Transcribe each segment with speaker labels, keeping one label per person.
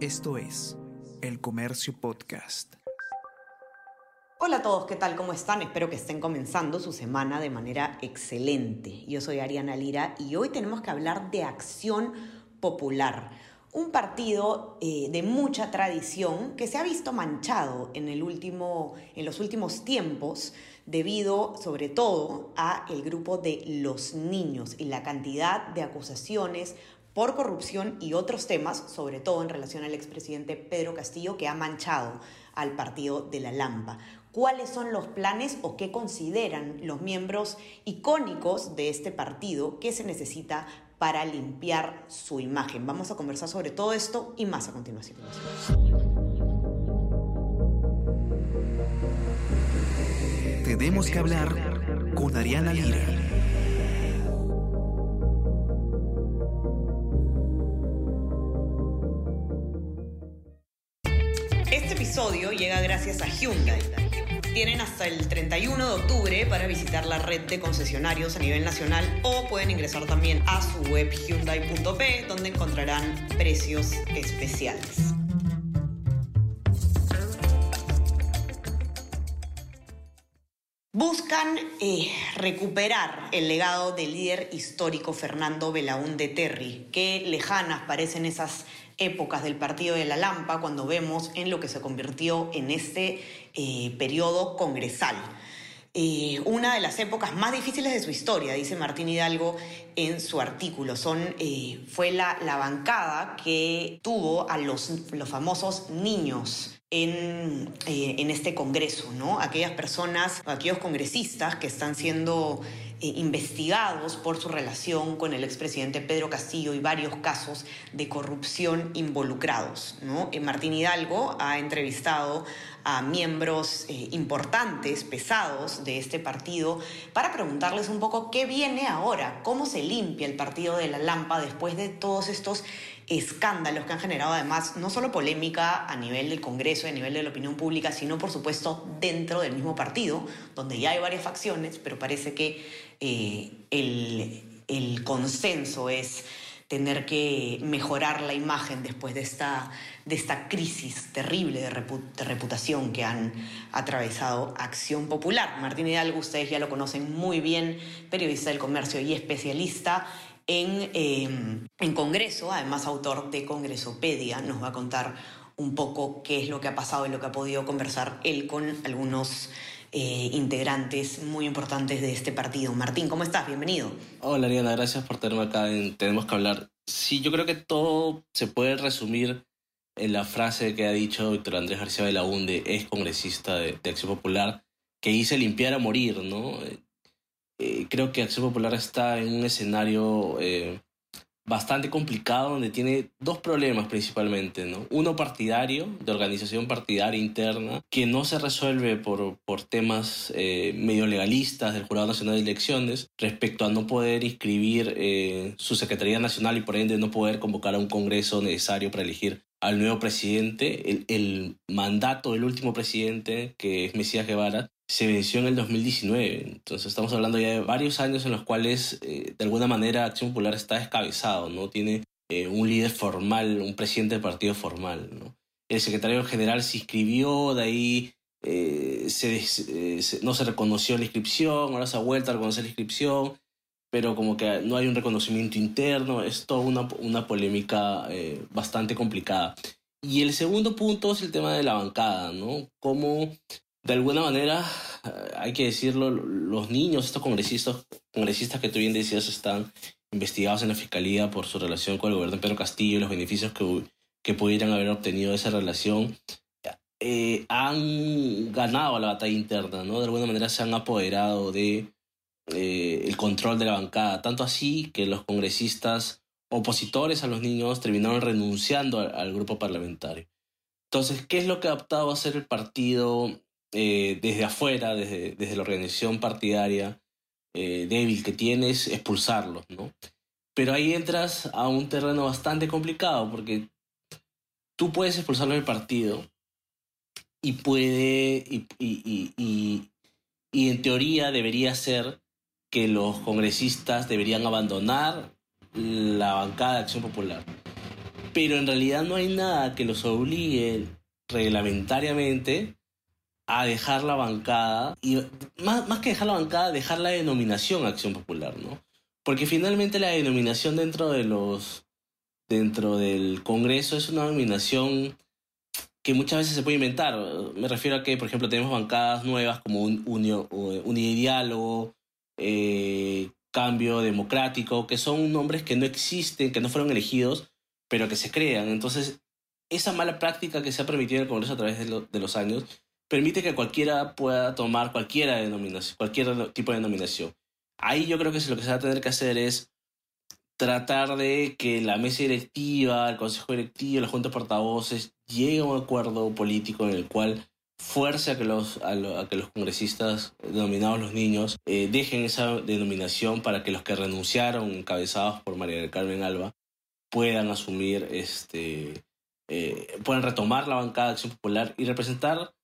Speaker 1: Esto es El Comercio Podcast.
Speaker 2: Hola a todos, ¿qué tal? ¿Cómo están? Espero que estén comenzando su semana de manera excelente. Yo soy Ariana Lira y hoy tenemos que hablar de Acción Popular, un partido eh, de mucha tradición que se ha visto manchado en, el último, en los últimos tiempos debido sobre todo a el grupo de los niños y la cantidad de acusaciones por corrupción y otros temas, sobre todo en relación al expresidente Pedro Castillo, que ha manchado al partido de la Lampa. ¿Cuáles son los planes o qué consideran los miembros icónicos de este partido que se necesita para limpiar su imagen? Vamos a conversar sobre todo esto y más a continuación.
Speaker 1: Tenemos que hablar con Ariana Lira.
Speaker 2: Gracias a Hyundai. Tienen hasta el 31 de octubre para visitar la red de concesionarios a nivel nacional o pueden ingresar también a su web hyundai.p donde encontrarán precios especiales. Buscan eh, recuperar el legado del líder histórico Fernando Belaúnde Terry. Qué lejanas parecen esas épocas del partido de la Lampa cuando vemos en lo que se convirtió en este eh, periodo congresal. Eh, una de las épocas más difíciles de su historia, dice Martín Hidalgo en su artículo. Son, eh, fue la, bancada que tuvo a los, los famosos niños en, en, este Congreso, ¿no? Aquellas personas, aquellos congresistas que están siendo eh, investigados por su relación con el expresidente Pedro Castillo y varios casos de corrupción involucrados. ¿no? Eh, Martín Hidalgo ha entrevistado a miembros eh, importantes, pesados de este partido, para preguntarles un poco qué viene ahora, cómo se limpia el partido de la Lampa después de todos estos escándalos que han generado además no solo polémica a nivel del Congreso, a nivel de la opinión pública, sino por supuesto dentro del mismo partido, donde ya hay varias facciones, pero parece que eh, el, el consenso es tener que mejorar la imagen después de esta, de esta crisis terrible de, reputación que han atravesado Acción Popular. Martín Hidalgo, ustedes ya lo conocen muy bien, periodista del comercio y especialista en, em, en Congreso, además autor de Congresopedia, nos va a contar un poco qué es lo que ha pasado y lo que ha podido conversar él con algunos eh, integrantes muy importantes de este partido. Martín, ¿cómo estás? Bienvenido.
Speaker 3: Hola Ariana, gracias por tenerme acá en Tenemos que hablar. Sí, yo creo que todo se puede resumir en la frase que ha dicho Víctor Andrés García de la UNDE, ex congresista de, Acción Popular, que hice limpiar a morir, ¿no? Eh, creo que Acción Popular está en un escenario eh, bastante complicado donde tiene dos problemas principalmente, ¿no? Uno partidario, de organización partidaria interna, que no se resuelve por, por temas eh, medio legalistas del Jurado Nacional de Elecciones respecto a no poder inscribir su Secretaría Nacional y por ende no poder convocar a un Congreso necesario para elegir al nuevo presidente. El, el mandato del último presidente, que es Mesías Guevara, se venció en el 2019. Entonces estamos hablando ya de varios años en los cuales eh, de alguna manera Acción Popular está descabezado, ¿no? Tiene eh, un líder formal, un presidente del partido formal. El secretario general se inscribió, de ahí eh, no se reconoció la inscripción, ahora se ha vuelto a reconocer la inscripción, pero como que no hay un reconocimiento interno, es toda una, una polémica bastante complicada. Y el segundo punto es el tema de la bancada, ¿no? Cómo de alguna manera, eh, hay que decirlo, los niños, estos congresistas, congresistas que tú bien decías, están investigados en la fiscalía por su relación con el gobierno de Pedro Castillo y los beneficios que, que pudieran haber obtenido de esa relación, eh, han ganado la batalla interna, ¿no? De alguna manera se han apoderado de eh, el control de la bancada, tanto así que los congresistas opositores a los niños terminaron renunciando al, al grupo parlamentario. Entonces, ¿qué es lo que ha optado a hacer el partido eh, desde afuera, desde, desde, la organización partidaria eh, débil que tienes, expulsarlos, ¿no? Pero ahí entras a un terreno bastante complicado porque tú puedes expulsarlo del partido y puede, y, y, y, y en teoría debería ser que los congresistas deberían abandonar la bancada de Acción Popular. pero en realidad no hay nada que los obligue reglamentariamente a dejar la bancada, y más, más que dejar la bancada, dejar la denominación Acción Popular, ¿no? Porque finalmente la denominación dentro de los dentro del Congreso es una denominación que muchas veces se puede inventar. Me refiero a que, por ejemplo, tenemos bancadas nuevas como un, Unidiálogo, eh, Cambio Democrático, que son nombres que no existen, que no fueron elegidos, pero que se crean. Entonces, esa mala práctica que se ha permitido en el Congreso a través de, de los años permite que cualquiera pueda tomar cualquier tipo de denominación. Ahí yo creo que lo que se va a tener que hacer es tratar de que la mesa directiva, el consejo directivo, la junta de portavoces llegue a un acuerdo político en el cual fuerce a que los, a, que los congresistas denominados los niños eh, dejen esa denominación para que los que renunciaron, encabezados por María del Carmen Alba, puedan asumir, este, eh, puedan retomar la bancada de Acción Popular y representar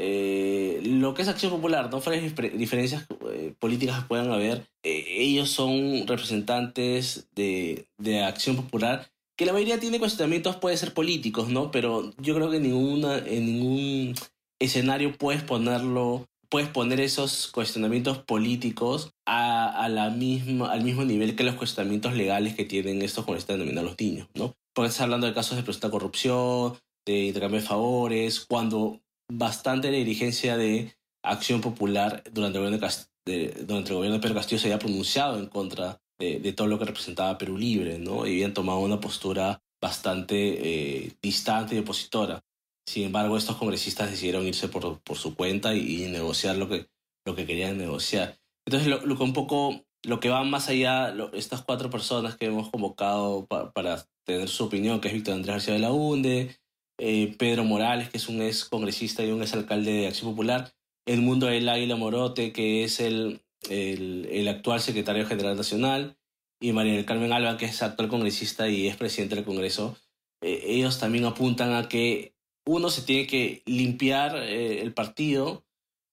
Speaker 3: eh, lo que es Acción Popular, no fuera diferencias eh, políticas que puedan haber, eh, ellos son representantes de, de, Acción Popular, que la mayoría tiene cuestionamientos, puede ser políticos, ¿no? Pero yo creo que ninguna, en ningún escenario puedes ponerlo, puedes poner esos cuestionamientos políticos a, a la misma, al mismo nivel que los cuestionamientos legales que tienen estos con esta denominada los niños, ¿no? Porque estás hablando de casos de presunta corrupción, de intercambio de favores, cuando bastante la dirigencia de Acción Popular durante el gobierno de, durante el gobierno de Pedro Castillo se había pronunciado en contra de, todo lo que representaba Perú Libre, ¿no? Y habían tomado una postura bastante eh, distante y opositora. Sin embargo, estos congresistas decidieron irse por, por su cuenta y, negociar lo que, lo que querían negociar. Entonces, lo, lo que un poco, lo que va más allá, estas cuatro personas que hemos convocado para tener su opinión, que es Víctor Andrés García de la UNDE, eh, Pedro Morales, que es un ex congresista y un ex alcalde de Acción Popular, Edmundo del Águila Morote, que es el, el, actual secretario general nacional, y María del Carmen Alba, que es actual congresista y es presidente del Congreso, eh, ellos también apuntan a que uno se tiene que limpiar eh, el partido,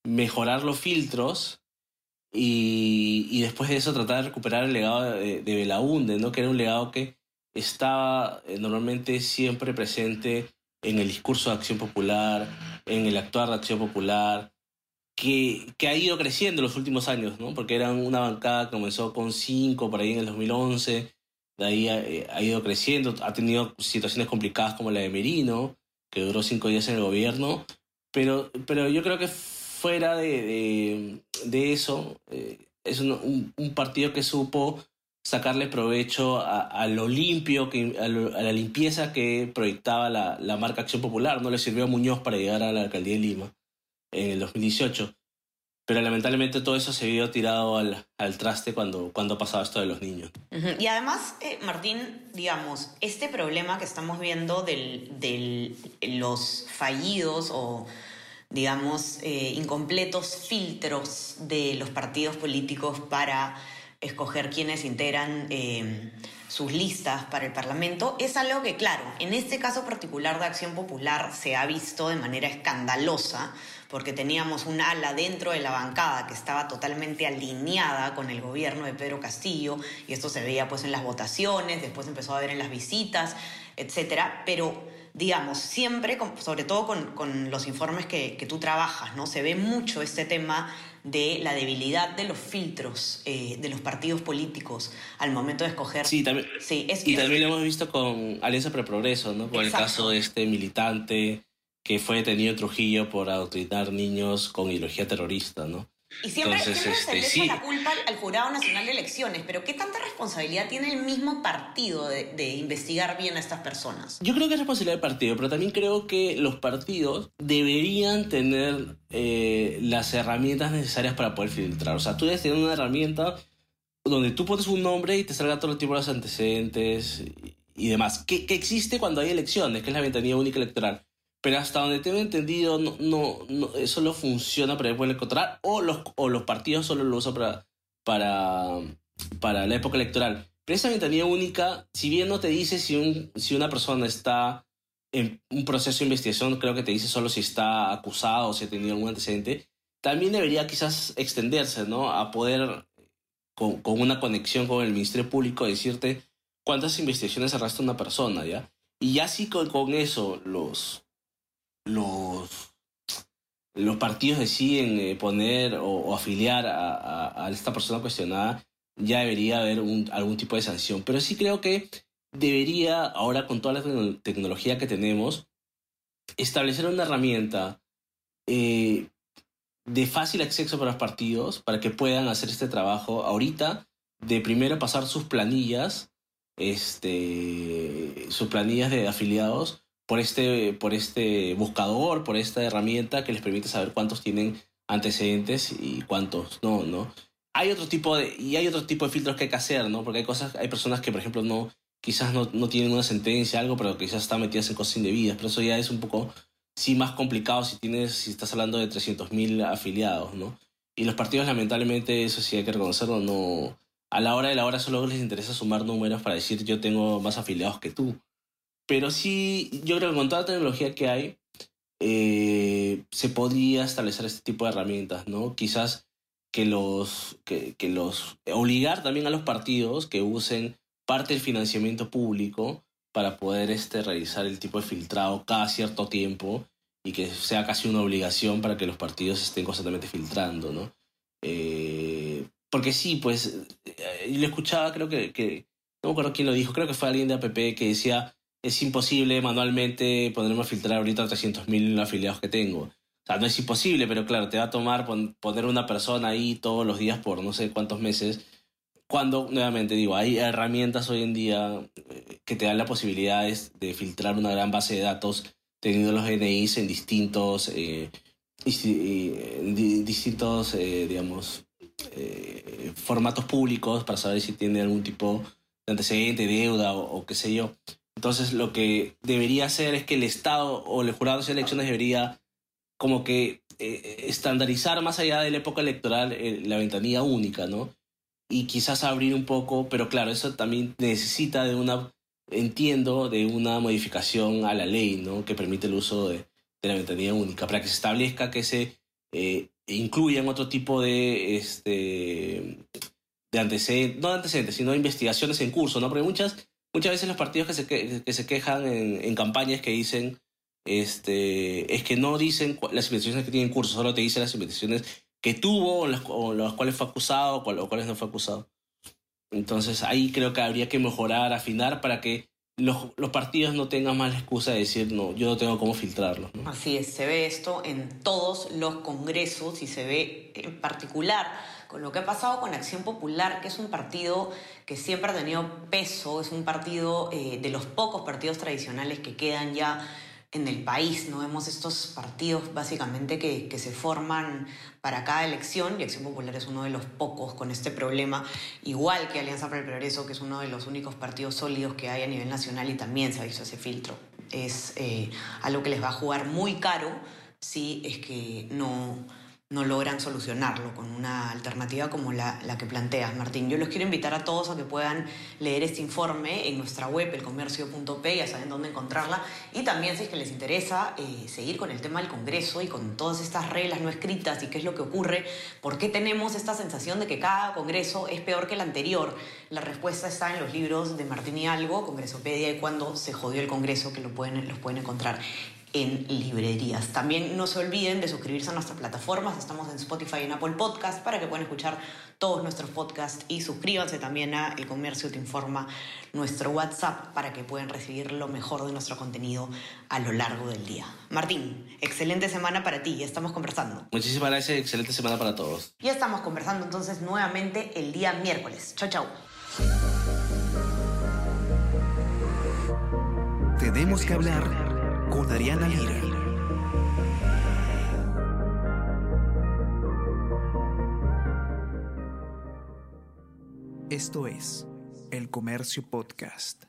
Speaker 3: mejorar los filtros y, y, después de eso tratar de recuperar el legado de, de Belaunde, ¿no? que era un legado que estaba normalmente siempre presente en el discurso de Acción Popular, en el actuar de Acción Popular, que, ha ido creciendo en los últimos años, ¿no? Porque era una bancada que comenzó con cinco por ahí en el 2011, de ahí eh, ha, ido creciendo, ha tenido situaciones complicadas como la de Merino, que duró cinco días en el gobierno, pero, pero yo creo que fuera de, eso, eh, es un, partido que supo sacarle provecho a, lo limpio, que, a, la limpieza que proyectaba la, la, marca Acción Popular. No le sirvió a Muñoz para llegar a la alcaldía de Lima en el 2018. Pero lamentablemente todo eso se vio tirado al, al traste cuando, cuando pasaba esto de los niños.
Speaker 2: Y además, eh, Martín, digamos, este problema que estamos viendo de los fallidos o digamos, eh, incompletos filtros de los partidos políticos para escoger quienes integran eh, sus listas para el Parlamento, es algo que, claro, en este caso particular de Acción Popular se ha visto de manera escandalosa, porque teníamos un ala dentro de la bancada que estaba totalmente alineada con el gobierno de Pedro Castillo, y esto se veía pues en las votaciones, después empezó a ver en las visitas, etcétera, pero digamos, siempre, sobre todo con, con los informes que, que, tú trabajas, ¿no? Se ve mucho este tema de la debilidad de los filtros eh, de los partidos políticos al momento de escoger.
Speaker 3: Sí, también. Sí, es, y también lo hemos visto con Alianza para el Progreso, ¿no? Con el caso de este militante que fue detenido en Trujillo por adoctrinar niños con ideología terrorista, ¿no?
Speaker 2: Y siempre, se le echa la culpa al Jurado Nacional de Elecciones, pero ¿qué tanta responsabilidad tiene el mismo partido de, investigar bien a estas personas?
Speaker 3: Yo creo que es responsabilidad del partido, pero también creo que los partidos deberían tener eh, las herramientas necesarias para poder filtrar. O sea, tú debes tener una herramienta donde tú pones un nombre y te salga todo el tipo de antecedentes y, demás, que, que existe cuando hay elecciones, que es la ventanilla única electoral. Pero hasta donde tengo entendido, no, no, no solo funciona para pueblo electoral o los, o los partidos solo lo usan para, para, para la época electoral. Pero esa ventanilla única, si bien no te dice si, un, si una persona está en un proceso de investigación, creo que te dice solo si está acusado o si ha tenido algún antecedente, también debería quizás extenderse, ¿no? A poder, con, con una conexión con el Ministerio Público, decirte cuántas investigaciones arrastra una persona, ¿ya? Y así con, con eso los, los, los partidos deciden eh, poner o, afiliar a, esta persona cuestionada, ya debería haber un, algún tipo de sanción. Pero sí creo que debería, ahora con toda la tecnología que tenemos, establecer una herramienta eh, de fácil acceso para los partidos para que puedan hacer este trabajo ahorita de primero pasar sus planillas este sus planillas de afiliados por este por este buscador por esta herramienta que les permite saber cuántos tienen antecedentes y cuántos no no hay otro tipo de y hay otro tipo de filtros que hay que hacer no porque hay cosas hay personas que por ejemplo no quizás no, no tienen una sentencia algo pero quizás están metidas en cosas indebidas pero eso ya es un poco sí más complicado si tienes, si estás hablando de 300.000 afiliados, ¿no? Y los partidos, lamentablemente, eso sí hay que reconocerlo, no. A la hora de la hora solo les interesa sumar números para decir yo tengo más afiliados que tú. Pero sí, yo creo que con toda la tecnología que hay, eh, se podría establecer este tipo de herramientas, ¿no? Quizás que los, que, que los obligar también a los partidos que usen parte del financiamiento público para poder este, realizar el tipo de filtrado cada cierto tiempo y que sea casi una obligación para que los partidos estén constantemente filtrando, ¿no? Eh, porque sí, pues, eh, yo lo escuchaba, creo que, que, no me acuerdo quién lo dijo, creo que fue alguien de APP que decía, es imposible manualmente ponerme a filtrar ahorita 300.000 afiliados que tengo. O sea, no es imposible, pero claro, te va a tomar poner una persona ahí todos los días por no sé cuántos meses cuando, nuevamente digo, hay herramientas hoy en día eh, que te dan la posibilidad de filtrar una gran base de datos teniendo los NIs en distintos, eh, distintos eh, digamos, formatos públicos para saber si tiene algún tipo de antecedente, deuda o, qué sé yo. Entonces lo que debería hacer es que el Estado o el jurado de elecciones debería como que estandarizar más allá de la época electoral la ventanilla única, ¿no? y quizás abrir un poco, pero claro, eso también necesita de una, entiendo, de una modificación a la ley, ¿no? Que permite el uso de, la ventanilla única, para que se establezca que se eh, incluyan otro tipo de, este, de antecedentes, no de antecedentes, sino investigaciones en curso, ¿no? Porque muchas, muchas veces los partidos que se, que, se quejan en, en campañas que dicen, este, es que no dicen las investigaciones que tienen en curso, solo te dicen las investigaciones que tuvo o las, cuales fue acusado o cuales no fue acusado. Entonces ahí creo que habría que mejorar, afinar para que los, los, partidos no tengan más la excusa de decir, no, yo no tengo cómo filtrarlos.
Speaker 2: Así es, se ve esto en todos los congresos y se ve en particular con lo que ha pasado con Acción Popular, que es un partido que siempre ha tenido peso, es un partido eh, de los pocos partidos tradicionales que quedan ya en el país. ¿no? Vemos estos partidos básicamente que, que, se forman para cada elección y Acción Popular es uno de los pocos con este problema, igual que Alianza para el Progreso, que es uno de los únicos partidos sólidos que hay a nivel nacional y también se ha visto ese filtro. Es eh, algo que les va a jugar muy caro si es que no no logran solucionarlo con una alternativa como la, que planteas, Martín. Yo los quiero invitar a todos a que puedan leer este informe en nuestra web, elcomercio.p, ya saben dónde encontrarla, y también si es que les interesa eh, seguir con el tema del Congreso y con todas estas reglas no escritas y qué es lo que ocurre, por qué tenemos esta sensación de que cada Congreso es peor que el anterior. La respuesta está en los libros de Martín y Algo, Congresopedia y cuando se jodió el Congreso, que lo pueden, los pueden encontrar en librerías. También no se olviden de suscribirse a nuestras plataformas. Estamos en Spotify y en Apple Podcast para que puedan escuchar todos nuestros podcasts y suscríbanse también a El Comercio Te Informa, nuestro WhatsApp, para que puedan recibir lo mejor de nuestro contenido a lo largo del día. Martín, excelente semana para ti. Ya estamos conversando.
Speaker 3: Muchísimas gracias. Excelente semana para todos.
Speaker 2: Ya estamos conversando entonces nuevamente el día miércoles. Chao, chao.
Speaker 1: Tenemos que hablar con Ariana Lira. Esto es El Comercio Podcast.